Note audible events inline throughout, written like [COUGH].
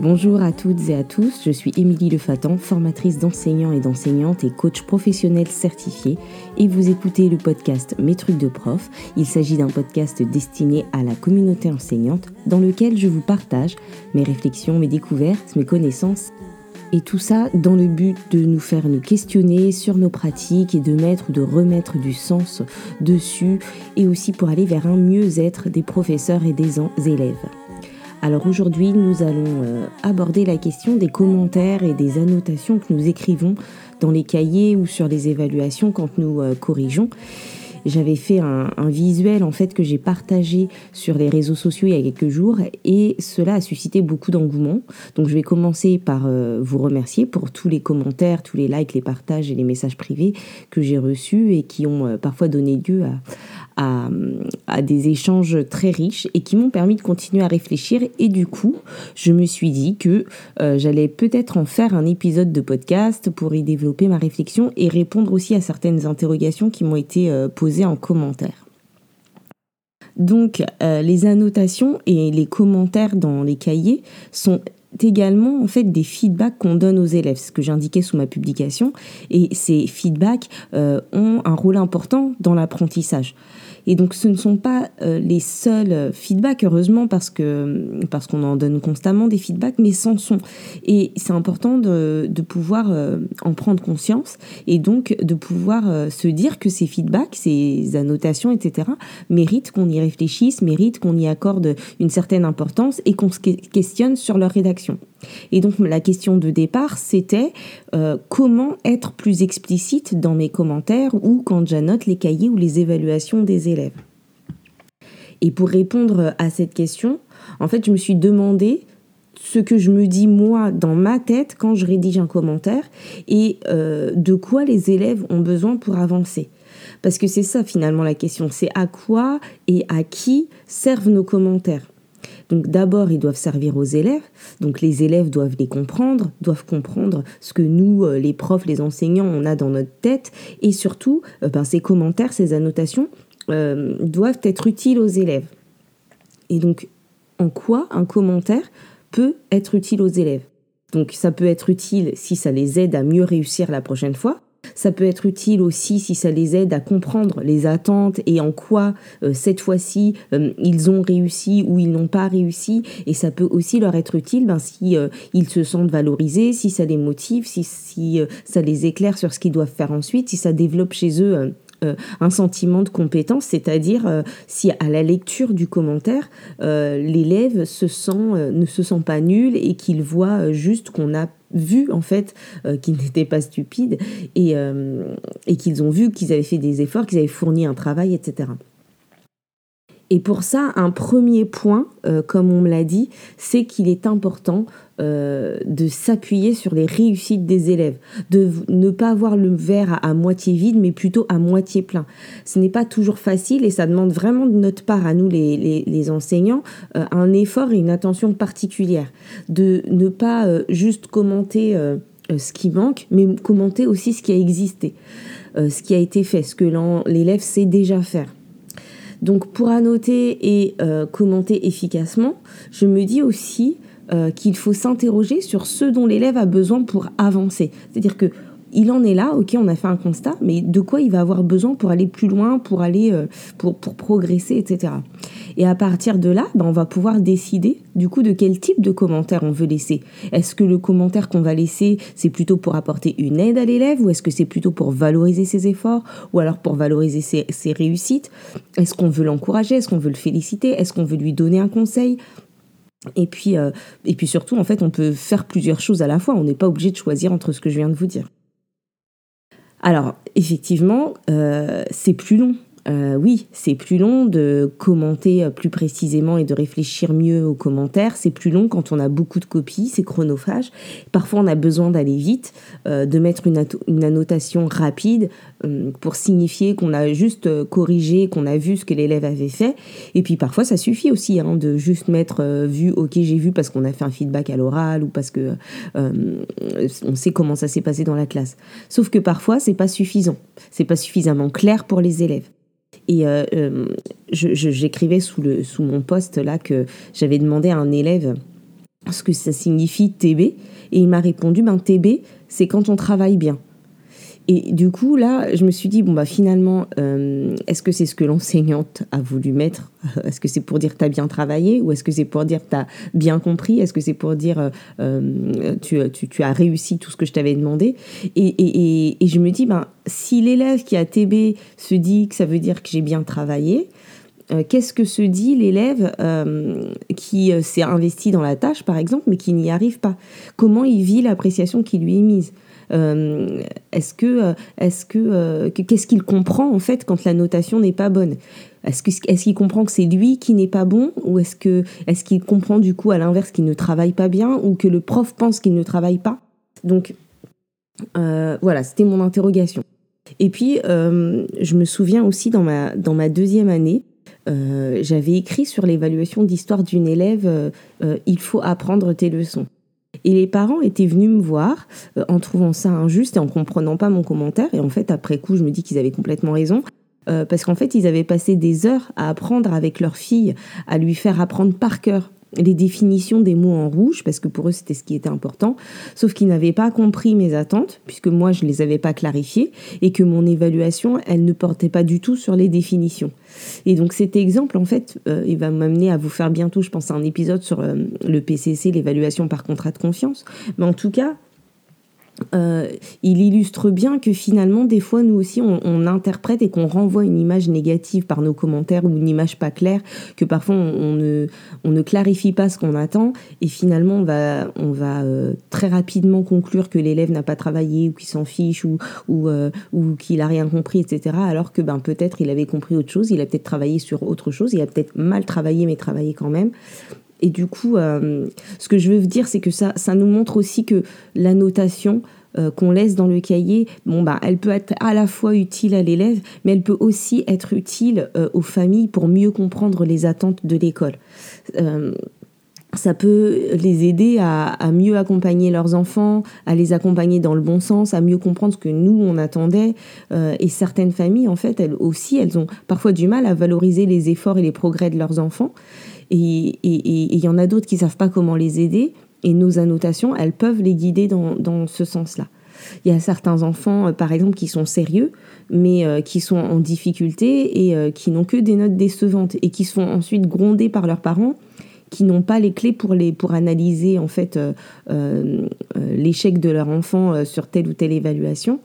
Bonjour à toutes et à tous, je suis Émilie Lefatan, formatrice d'enseignants et d'enseignantes et coach professionnel certifié et vous écoutez le podcast Mes trucs de prof. Il s'agit d'un podcast destiné à la communauté enseignante dans lequel je vous partage mes réflexions, mes découvertes, mes connaissances et tout ça dans le but de nous faire nous questionner sur nos pratiques et de mettre ou de remettre du sens dessus et aussi pour aller vers un mieux-être des professeurs et des élèves. Alors aujourd'hui, nous allons euh, aborder la question des commentaires et des annotations que nous écrivons dans les cahiers ou sur les évaluations quand nous euh, corrigeons. J'avais fait un, visuel en fait que j'ai partagé sur les réseaux sociaux il y a quelques jours et cela a suscité beaucoup d'engouement. Donc je vais commencer par euh, vous remercier pour tous les commentaires, tous les likes, les partages et les messages privés que j'ai reçus et qui ont parfois donné lieu à, à, des échanges très riches et qui m'ont permis de continuer à réfléchir. Et du coup, je me suis dit que euh, j'allais peut-être en faire un épisode de podcast pour y développer ma réflexion et répondre aussi à certaines interrogations qui m'ont été euh, posées en commentaire. Donc, euh, les annotations et les commentaires dans les cahiers sont également en fait des feedbacks qu'on donne aux élèves, ce que j'indiquais sous ma publication. Et ces feedbacks ont un rôle important dans l'apprentissage. Et donc ce ne sont pas euh, les seuls feedbacks, heureusement, parce parce qu'on en donne constamment des feedbacks, mais sans son. Et c'est important de, de pouvoir euh, en prendre conscience et donc de pouvoir euh, se dire que ces feedbacks, ces annotations, etc., méritent qu'on y réfléchisse, méritent qu'on y accorde une certaine importance et qu'on se questionne sur leur rédaction. Et donc la question de départ, c'était euh, comment être plus explicite dans mes commentaires ou quand j'annote les cahiers ou les évaluations des élèves? Et pour répondre à cette question, en fait, je me suis demandé ce que je me dis moi dans ma tête quand je rédige un commentaire et euh, de quoi les élèves ont besoin pour avancer. Parce que c'est ça finalement la question, c'est à quoi et à qui servent nos commentaires? Donc d'abord, ils doivent servir aux élèves. Donc les élèves doivent les comprendre, doivent comprendre ce que nous, euh, les profs, les enseignants, on a dans notre tête. Et surtout, euh, ben, ces commentaires, ces annotations euh, doivent être utiles aux élèves. Et donc, en quoi un commentaire peut être utile aux élèves? Donc ça peut être utile si ça les aide à mieux réussir la prochaine fois. Ça peut être utile aussi si ça les aide à comprendre les attentes et en quoi euh, cette fois-ci euh, ils ont réussi ou ils n'ont pas réussi. Et ça peut aussi leur être utile ben, si euh, ils se sentent valorisés, si ça les motive, si, si ça les éclaire sur ce qu'ils doivent faire ensuite, si ça développe chez eux un sentiment de compétence, c'est-à-dire si à la lecture du commentaire, l'élève se sent, ne se sent pas nul et qu'il voit juste qu'on a vu en fait euh, qu'ils [LAUGHS] n'étaient pas stupides et, euh, et qu'ils ont vu qu'ils avaient fait des efforts, qu'ils avaient fourni un travail, etc. Et pour ça, un premier point, euh, comme on me l'a dit, c'est qu'il est important euh, de s'appuyer sur les réussites des élèves, de ne pas avoir le verre à, moitié vide, mais plutôt à moitié plein. Ce n'est pas toujours facile et ça demande vraiment de notre part, à nous les, enseignants, euh, un effort et une attention particulière. De ne pas juste commenter ce qui manque, mais commenter aussi ce qui a existé, ce qui a été fait, ce que l'élève sait déjà faire. Donc pour annoter et euh, commenter efficacement, je me dis aussi euh, qu'il faut s'interroger sur ce dont l'élève a besoin pour avancer. C'est-à-dire que il en est là, ok, on a fait un constat, mais de quoi il va avoir besoin pour aller plus loin, pour aller, euh, pour, progresser, etc. Et à partir de là, ben, on va pouvoir décider du coup de quel type de commentaire on veut laisser. Est-ce que le commentaire qu'on va laisser, c'est plutôt pour apporter une aide à l'élève, ou est-ce que c'est plutôt pour valoriser ses efforts, ou alors pour valoriser ses réussites? Est-ce qu'on veut l'encourager? Est-ce qu'on veut le féliciter? Est-ce qu'on veut lui donner un conseil? Et puis, euh, et puis surtout, en fait, on peut faire plusieurs choses à la fois. On n'est pas obligé de choisir entre ce que je viens de vous dire. Alors, effectivement, euh, c'est plus long. Euh, oui, c'est plus long de commenter plus précisément et de réfléchir mieux aux commentaires. C'est plus long quand on a beaucoup de copies, c'est chronophage. Parfois, on a besoin d'aller vite, euh, de mettre une, annotation rapide euh, pour signifier qu'on a juste corrigé, qu'on a vu ce que l'élève avait fait. Et puis parfois, ça suffit aussi hein, de juste mettre vu, ok, j'ai vu parce qu'on a fait un feedback à l'oral ou parce que on sait comment ça s'est passé dans la classe. Sauf que parfois, c'est pas suffisant. C'est pas suffisamment clair pour les élèves. Et euh, euh, j'écrivais sous, sous mon poste là que j'avais demandé à un élève ce que ça signifie TB. Et il m'a répondu, ben TB, c'est quand on travaille bien. Et du coup, là, je me suis dit, bon, bah finalement, euh, est-ce que c'est ce que l'enseignante a voulu mettre? Est-ce que c'est pour dire que tu as bien travaillé? Ou est-ce que c'est pour dire que tu as bien compris? Est-ce que c'est pour dire euh, euh tu, as réussi tout ce que je t'avais demandé? Et, je me dis, ben, si l'élève qui a TB se dit que ça veut dire que j'ai bien travaillé, euh, qu'est-ce que se dit l'élève euh, qui s'est investi dans la tâche, par exemple, mais qui n'y arrive pas? Comment il vit l'appréciation qui lui est mise? euh, est-ce que, euh, est-ce euh, que, qu'est-ce qu'il comprend en fait quand la notation n'est pas bonne? Est-ce que, est-ce qu'il comprend que c'est lui qui n'est pas bon? Ou est-ce que, est-ce qu'il comprend du coup à l'inverse qu'il ne travaille pas bien? Ou que le prof pense qu'il ne travaille pas? Donc voilà, c'était mon interrogation. Et puis, je me souviens aussi dans ma, dans ma deuxième année, j'avais écrit sur l'évaluation d'histoire d'une élève Il faut apprendre tes leçons. Et les parents étaient venus me voir euh, en trouvant ça injuste et en comprenant pas mon commentaire. Et en fait, après coup, je me dis qu'ils avaient complètement raison. Euh, parce qu'en fait, ils avaient passé des heures à apprendre avec leur fille, à lui faire apprendre par cœur les définitions des mots en rouge, parce que pour eux c'était ce qui était important, sauf qu'ils n'avaient pas compris mes attentes, puisque moi je ne les avais pas clarifiées, et que mon évaluation, elle ne portait pas du tout sur les définitions. Et donc cet exemple, en fait, euh, il va m'amener à vous faire bientôt, je pense, un épisode sur euh, le PCC, l'évaluation par contrat de confiance. Mais en tout cas, euh, il illustre bien que finalement, des fois, nous aussi, on, interprète et qu'on renvoie une image négative par nos commentaires ou une image pas claire, que parfois on, ne, clarifie pas ce qu'on attend, et finalement, on va, euh, très rapidement conclure que l'élève n'a pas travaillé ou qu'il s'en fiche ou, euh, qu'il a rien compris, etc. Alors que ben, peut-être il avait compris autre chose, il a peut-être travaillé sur autre chose, il a peut-être mal travaillé, mais travaillé quand même. Et du coup, euh, ce que je veux dire, c'est que ça, ça nous montre aussi que la notation euh, qu'on laisse dans le cahier, bon bah, elle peut être à la fois utile à l'élève, mais elle peut aussi être utile euh, aux familles pour mieux comprendre les attentes de l'école. ça peut les aider à, à, mieux accompagner leurs enfants, à les accompagner dans le bon sens, à mieux comprendre ce que nous on attendait. et certaines familles, en fait, elles aussi, elles ont parfois du mal à valoriser les efforts et les progrès de leurs enfants. Et il y en a d'autres qui savent pas comment les aider. Et nos annotations, elles peuvent les guider dans, dans ce sens-là. Il y a certains enfants, euh, par exemple, qui sont sérieux, mais euh, qui sont en difficulté et euh, qui n'ont que des notes décevantes et qui sont ensuite grondés par leurs parents qui n'ont pas les clés pour, les, pour analyser en fait l'échec de leur enfant sur telle ou telle évaluation.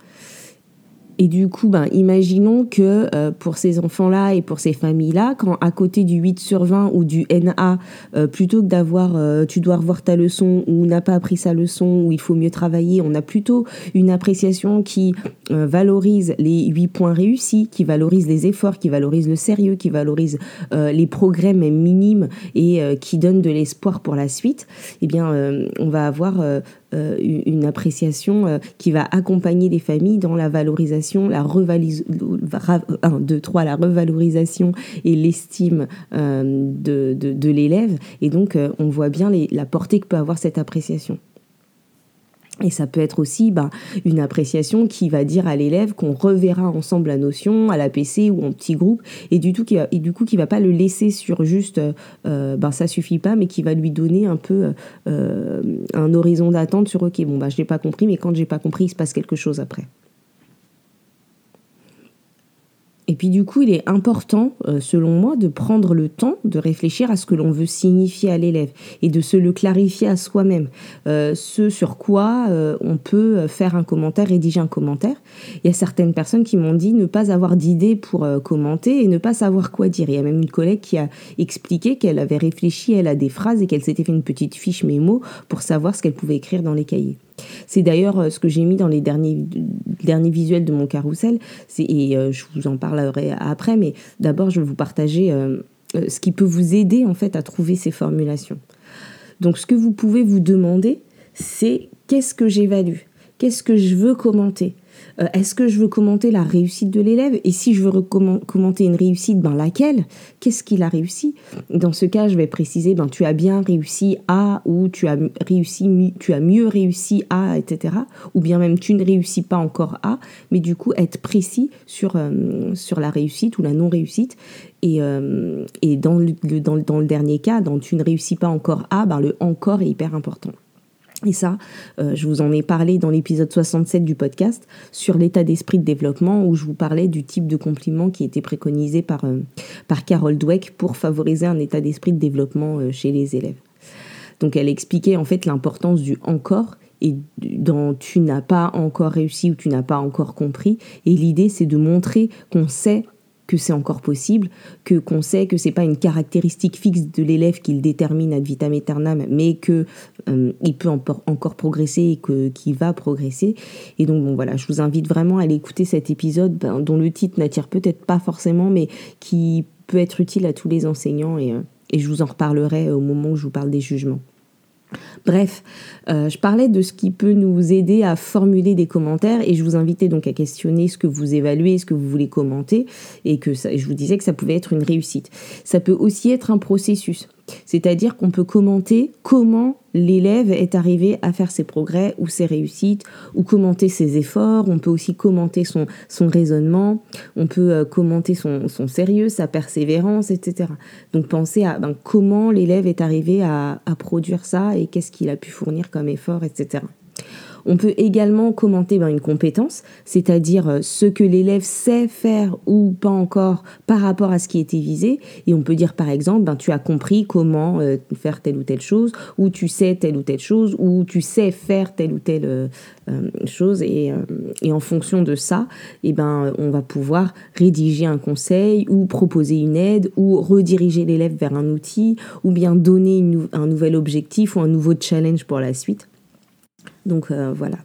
Et du coup, ben, imaginons que euh, pour ces enfants-là et pour ces familles-là, quand à côté du 8 sur 20 ou du NA, euh, plutôt que d'avoir euh, tu dois revoir ta leçon ou n'a pas appris sa leçon ou il faut mieux travailler, on a plutôt une appréciation qui valorise les 8 points réussis, qui valorise les efforts, qui valorise le sérieux, qui valorise les progrès même minimes et qui donne de l'espoir pour la suite. Eh bien, on va avoir une appréciation euh, qui va accompagner les familles dans la valorisation, la revalorisation, la revalorisation et l'estime euh, de, de, l'élève. Et donc, on voit bien la portée que peut avoir cette appréciation. Et ça peut être aussi ben, une appréciation qui va dire à l'élève qu'on reverra ensemble la notion à la PC ou en petit groupe et du, tout qui va, et du coup qui va pas le laisser sur juste euh, ben ça suffit pas mais qui va lui donner un peu euh, un horizon d'attente sur ok bon bah je n'ai pas compris mais quand j'ai pas compris il se passe quelque chose après. Et puis du coup, il est important, euh, selon moi, de prendre le temps de réfléchir à ce que l'on veut signifier à l'élève et de se le clarifier à soi-même. Euh, ce sur quoi euh, on peut faire un commentaire, rédiger un commentaire. Il y a certaines personnes qui m'ont dit ne pas avoir d'idée pour commenter et ne pas savoir quoi dire. Il y a même une collègue qui a expliqué qu'elle avait réfléchi, elle a des phrases et qu'elle s'était fait une petite fiche mémo pour savoir ce qu'elle pouvait écrire dans les cahiers. C'est d'ailleurs euh, ce que j'ai mis dans les derniers, visuels de mon carrousel. Et euh, je vous en parlerai après, mais d'abord, je vais vous partager euh, ce qui peut vous aider en fait à trouver ces formulations. Donc, ce que vous pouvez vous demander, c'est qu'est-ce que j'évalue? Qu'est-ce que je veux commenter? Euh, est-ce que je veux commenter la réussite de l'élève? Et si je veux commenter une réussite, ben laquelle? Qu'est-ce qu'il a réussi? Dans ce cas, je vais préciser, ben tu as bien réussi à, ou tu as réussi, tu as mieux réussi à, etc. Ou bien même tu ne réussis pas encore à, mais du coup être précis sur, euh, sur la réussite ou la non-réussite Et, et dans, le, dans, dans, le dernier cas, dans tu ne réussis pas encore à, ben le encore est hyper important. Et ça, je vous en ai parlé dans l'épisode 67 du podcast sur l'état d'esprit de développement où je vous parlais du type de compliment qui était préconisé par, par Carol Dweck pour favoriser un état d'esprit de développement chez les élèves. Donc elle expliquait en fait l'importance du encore et dans tu n'as pas encore réussi ou tu n'as pas encore compris. Et l'idée, c'est de montrer qu'on sait que c'est encore possible, que qu'on sait que c'est pas une caractéristique fixe de l'élève qu'il détermine ad vitam aeternam, mais que euh, il peut encore progresser et que qu'il va progresser. Et donc bon voilà, je vous invite vraiment à aller écouter cet épisode ben, dont le titre n'attire peut-être pas forcément, mais qui peut être utile à tous les enseignants et, euh, et je vous en reparlerai au moment où je vous parle des jugements. Bref, euh, je parlais de ce qui peut nous aider à formuler des commentaires et je vous invitais donc à questionner ce que vous évaluez, ce que vous voulez commenter et que je vous disais que ça pouvait être une réussite. Ça peut aussi être un processus. C'est-à-dire qu'on peut commenter comment l'élève est arrivé à faire ses progrès ou ses réussites, ou commenter ses efforts, on peut aussi commenter son, son raisonnement, on peut euh, commenter son, son, sérieux, sa persévérance, etc. Donc pensez à ben, comment l'élève est arrivé à, à produire ça et qu'est-ce qu'il a pu fournir comme effort, etc. On peut également commenter ben, une compétence, c'est-à-dire euh, ce que l'élève sait faire ou pas encore par rapport à ce qui était visé. Et on peut dire par exemple, ben, tu as compris comment euh, faire telle ou telle chose, ou tu sais telle ou telle chose, ou tu sais faire telle ou telle euh, chose. Et, en fonction de ça, eh ben, on va pouvoir rédiger un conseil ou proposer une aide ou rediriger l'élève vers un outil ou bien donner un nouvel objectif ou un nouveau challenge pour la suite. Donc euh, voilà.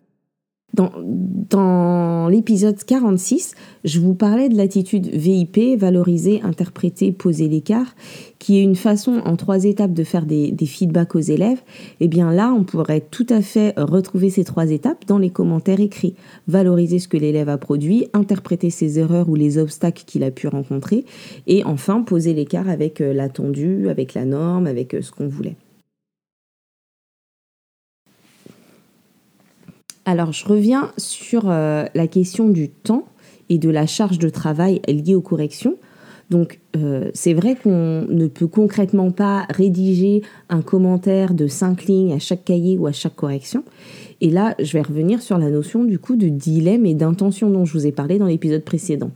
Dans, l'épisode 46, je vous parlais de l'attitude VIP, valoriser, interpréter, poser l'écart, qui est une façon en trois étapes de faire des, feedbacks aux élèves. Eh bien là, on pourrait tout à fait retrouver ces trois étapes dans les commentaires écrits. Valoriser ce que l'élève a produit, interpréter ses erreurs ou les obstacles qu'il a pu rencontrer, et enfin poser l'écart avec euh, l'attendu, avec la norme, avec euh, ce qu'on voulait. Alors, je reviens sur euh, la question du temps et de la charge de travail liée aux corrections. Donc, euh, c'est vrai qu'on ne peut concrètement pas rédiger un commentaire de cinq lignes à chaque cahier ou à chaque correction. Et là, je vais revenir sur la notion du coup de dilemme et d'intention dont je vous ai parlé dans l'épisode précédent.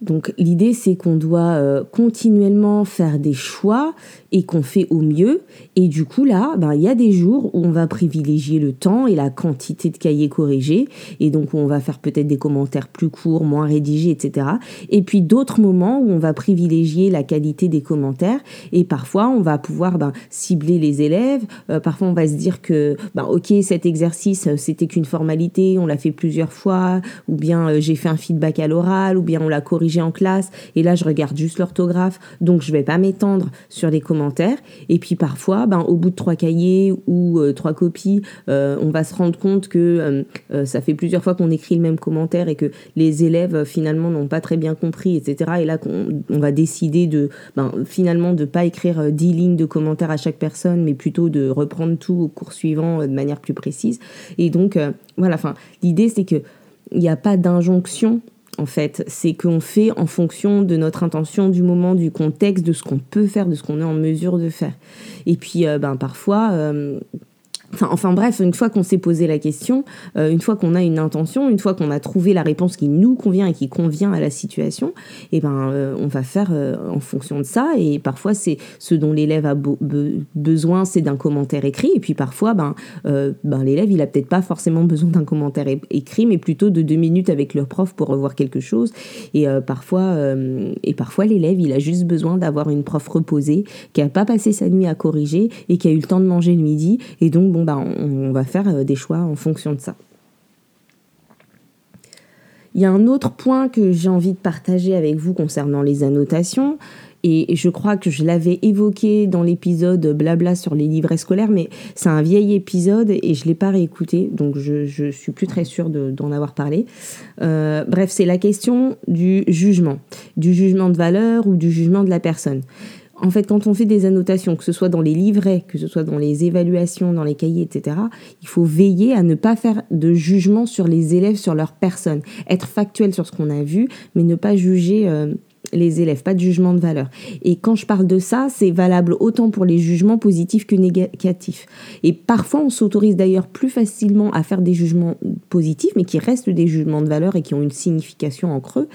Donc l'idée c'est qu'on doit euh, continuellement faire des choix et qu'on fait au mieux. Et du coup là, ben, il y a des jours où on va privilégier le temps et la quantité de cahiers corrigés. Et donc on va faire peut-être des commentaires plus courts, moins rédigés, etc. Et puis d'autres moments où on va privilégier la qualité des commentaires. Et parfois on va pouvoir ben, cibler les élèves. Euh, parfois on va se dire que ben, ok cet exercice euh, c'était qu'une formalité, on l'a fait plusieurs fois. Ou bien j'ai fait un feedback à l'oral. Ou bien on l'a corrigé en classe et là je regarde juste l'orthographe, donc je vais pas m'étendre sur les commentaires. Et puis parfois, ben, au bout de trois cahiers ou euh, trois copies, euh, on va se rendre compte que euh, ça fait plusieurs fois qu'on écrit le même commentaire et que les élèves finalement n'ont pas très bien compris, etc. Et là on, va décider de ben, finalement de pas écrire dix lignes de commentaires à chaque personne, mais plutôt de reprendre tout au cours suivant de manière plus précise. Et donc voilà, enfin l'idée c'est que il n'y a pas d'injonction en fait. C'est qu'on fait en fonction de notre intention, du moment, du contexte, de ce qu'on peut faire, de ce qu'on est en mesure de faire. Et puis, euh, ben, parfois, euh, Enfin, bref, une fois qu'on s'est posé la question, euh, une fois qu'on a une intention, une fois qu'on a trouvé la réponse qui nous convient et qui convient à la situation, eh ben euh, on va faire euh, en fonction de ça. Et parfois c'est ce dont l'élève a besoin, c'est d'un commentaire écrit. Et puis parfois, ben, ben l'élève il a peut-être pas forcément besoin d'un commentaire écrit, mais plutôt de deux minutes avec leur prof pour revoir quelque chose. Et parfois, parfois l'élève il a juste besoin d'avoir une prof reposée qui a pas passé sa nuit à corriger et qui a eu le temps de manger le midi. Et donc bon bah, on, va faire euh, des choix en fonction de ça. Il y a un autre point que j'ai envie de partager avec vous concernant les annotations. Et je crois que je l'avais évoqué dans l'épisode blabla sur les livrets scolaires, mais c'est un vieil épisode et je l'ai pas réécouté, donc je ne suis plus très sûre d'en avoir parlé. Euh, bref, c'est la question du jugement, du jugement de valeur ou du jugement de la personne en fait, quand on fait des annotations, que ce soit dans les livrets, que ce soit dans les évaluations, dans les cahiers, etc., il faut veiller à ne pas faire de jugement sur les élèves, sur leur personne. Être factuel sur ce qu'on a vu, mais ne pas juger euh, les élèves, pas de jugement de valeur. Et quand je parle de ça, c'est valable autant pour les jugements positifs que négatifs. Et parfois, on s'autorise d'ailleurs plus facilement à faire des jugements positifs, mais qui restent des jugements de valeur et qui ont une signification en creux.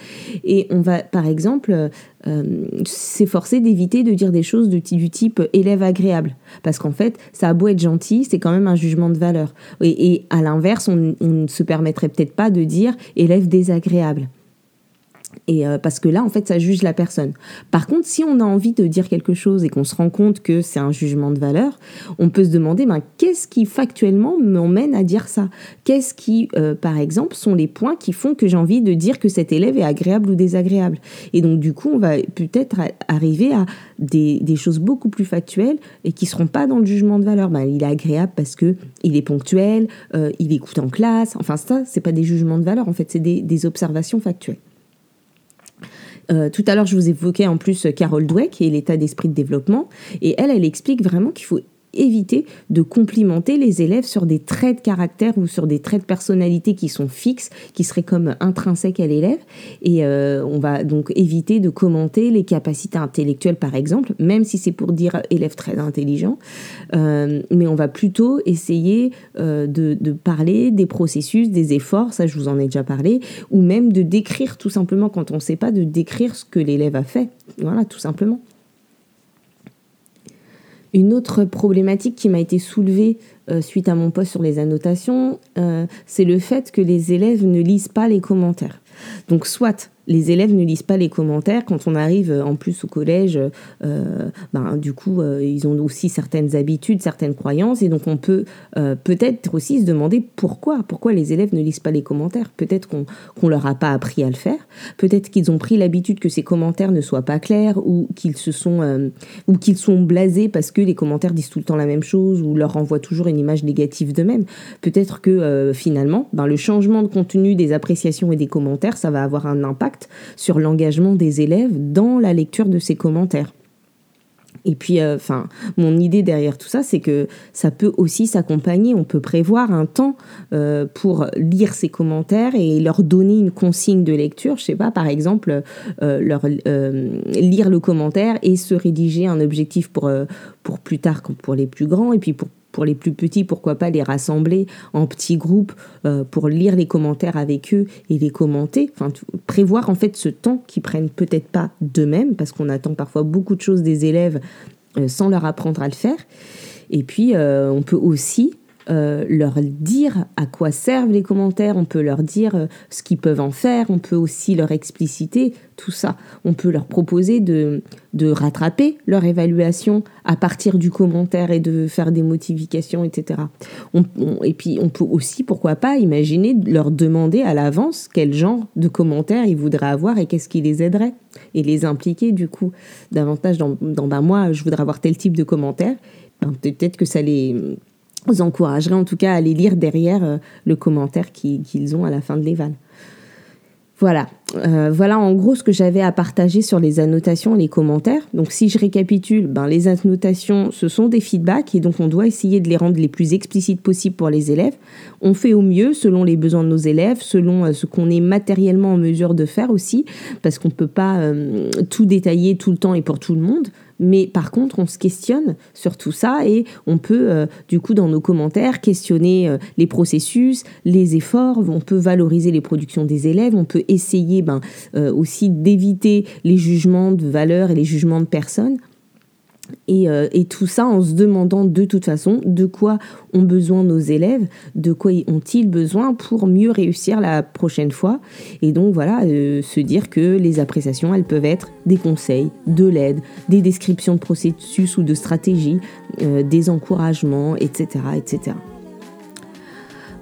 Et on va, par exemple, euh, s'efforcer d'éviter de dire des choses du type élève agréable. Parce qu'en fait, ça a beau être gentil, c'est quand même un jugement de valeur. Et, à l'inverse, on ne se permettrait peut-être pas de dire élève désagréable. Et euh, parce que là, en fait, ça juge la personne. Par contre, si on a envie de dire quelque chose et qu'on se rend compte que c'est un jugement de valeur, on peut se demander, ben, qu'est-ce qui factuellement m'emmène à dire ça? Qu'est-ce qui, euh, par exemple, sont les points qui font que j'ai envie de dire que cet élève est agréable ou désagréable? Et donc, du coup, on va peut-être arriver à des, choses beaucoup plus factuelles et qui seront pas dans le jugement de valeur. Ben, il est agréable parce que il est ponctuel, euh, il écoute en classe. Enfin, ça, c'est pas des jugements de valeur. En fait, c'est des observations factuelles. Euh, tout à l'heure, je vous évoquais en plus Carol Dweck et l'état d'esprit de développement. Et elle, elle explique vraiment qu'il faut éviter de complimenter les élèves sur des traits de caractère ou sur des traits de personnalité qui sont fixes, qui seraient comme intrinsèques à l'élève. Et euh, on va donc éviter de commenter les capacités intellectuelles, par exemple, même si c'est pour dire élève très intelligent. Euh, mais on va plutôt essayer euh, de, de, parler des processus, des efforts, ça je vous en ai déjà parlé, ou même de décrire tout simplement, quand on ne sait pas, de décrire ce que l'élève a fait. Voilà, tout simplement. Une autre problématique qui m'a été soulevée euh, suite à mon post sur les annotations, euh, c'est le fait que les élèves ne lisent pas les commentaires. Donc soit les élèves ne lisent pas les commentaires. Quand on arrive euh, en plus au collège, euh, ben, du coup, euh, ils ont aussi certaines habitudes, certaines croyances, et donc on peut peut-être aussi se demander pourquoi, pourquoi les élèves ne lisent pas les commentaires. Peut-être qu'on qu'on leur a pas appris à le faire. Peut-être qu'ils ont pris l'habitude que ces commentaires ne soient pas clairs ou qu'ils se sont ou qu'ils sont blasés parce que les commentaires disent tout le temps la même chose ou leur renvoient toujours une image négative d'eux-mêmes. Peut-être que finalement, ben, le changement de contenu des appréciations et des commentaires, ça va avoir un impact sur l'engagement des élèves dans la lecture de ces commentaires. Et puis, euh, enfin, mon idée derrière tout ça, c'est que ça peut aussi s'accompagner. On peut prévoir un temps euh, pour lire ces commentaires et leur donner une consigne de lecture. Je sais pas, par exemple, euh, leur lire le commentaire et se rédiger un objectif pour pour plus tard, pour les plus grands, et puis pour pour les plus petits, pourquoi pas les rassembler en petits groupes euh, pour lire les commentaires avec eux et les commenter. Enfin, prévoir en fait ce temps qu'ils prennent peut-être pas d'eux-mêmes, parce qu'on attend parfois beaucoup de choses des élèves euh, sans leur apprendre à le faire. Et puis, euh, on peut aussi euh, leur dire à quoi servent les commentaires, on peut leur dire euh, ce qu'ils peuvent en faire, on peut aussi leur expliciter tout ça. On peut leur proposer de, de rattraper leur évaluation à partir du commentaire et de faire des modifications, etc. et puis on peut aussi, pourquoi pas, imaginer leur demander à l'avance quel genre de commentaires ils voudraient avoir et qu'est-ce qui les aiderait et les impliquer du coup davantage dans, dans ben, moi je voudrais avoir tel type de commentaire. Ben, peut-être que ça les vous encouragerai en tout cas à aller lire derrière euh, le commentaire qu'ils ont à la fin de l'éval. Voilà, euh, voilà en gros ce que j'avais à partager sur les annotations et les commentaires. Donc si je récapitule, ben, les annotations, ce sont des feedbacks et donc on doit essayer de les rendre les plus explicites possibles pour les élèves. On fait au mieux selon les besoins de nos élèves, selon euh, ce qu'on est matériellement en mesure de faire aussi, parce qu'on ne peut pas tout détailler tout le temps et pour tout le monde. Mais par contre, on se questionne sur tout ça et on peut, euh, du coup, dans nos commentaires, questionner euh, les processus, les efforts. On peut valoriser les productions des élèves. On peut essayer ben, euh, aussi d'éviter les jugements de valeur et les jugements de personnes. Euh, et, tout ça en se demandant de toute façon de quoi ont besoin nos élèves, de quoi ont-ils besoin pour mieux réussir la prochaine fois. Et donc voilà, euh, se dire que les appréciations, elles peuvent être des conseils, de l'aide, des descriptions de processus ou de stratégies, euh, des encouragements, etc., etc.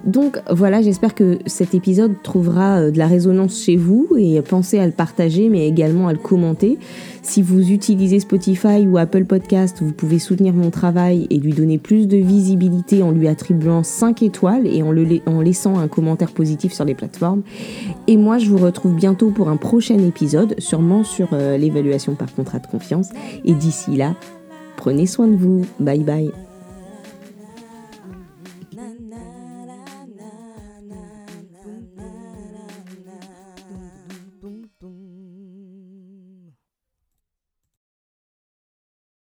Donc voilà, j'espère que cet épisode trouvera euh, de la résonance chez vous et pensez à le partager mais également à le commenter. Si vous utilisez Spotify ou Apple Podcast, vous pouvez soutenir mon travail et lui donner plus de visibilité en lui attribuant 5 étoiles et en, laissant un commentaire positif sur les plateformes. Et moi, je vous retrouve bientôt pour un prochain épisode, sûrement sur euh, l'évaluation par contrat de confiance. Et d'ici là, prenez soin de vous. Bye bye.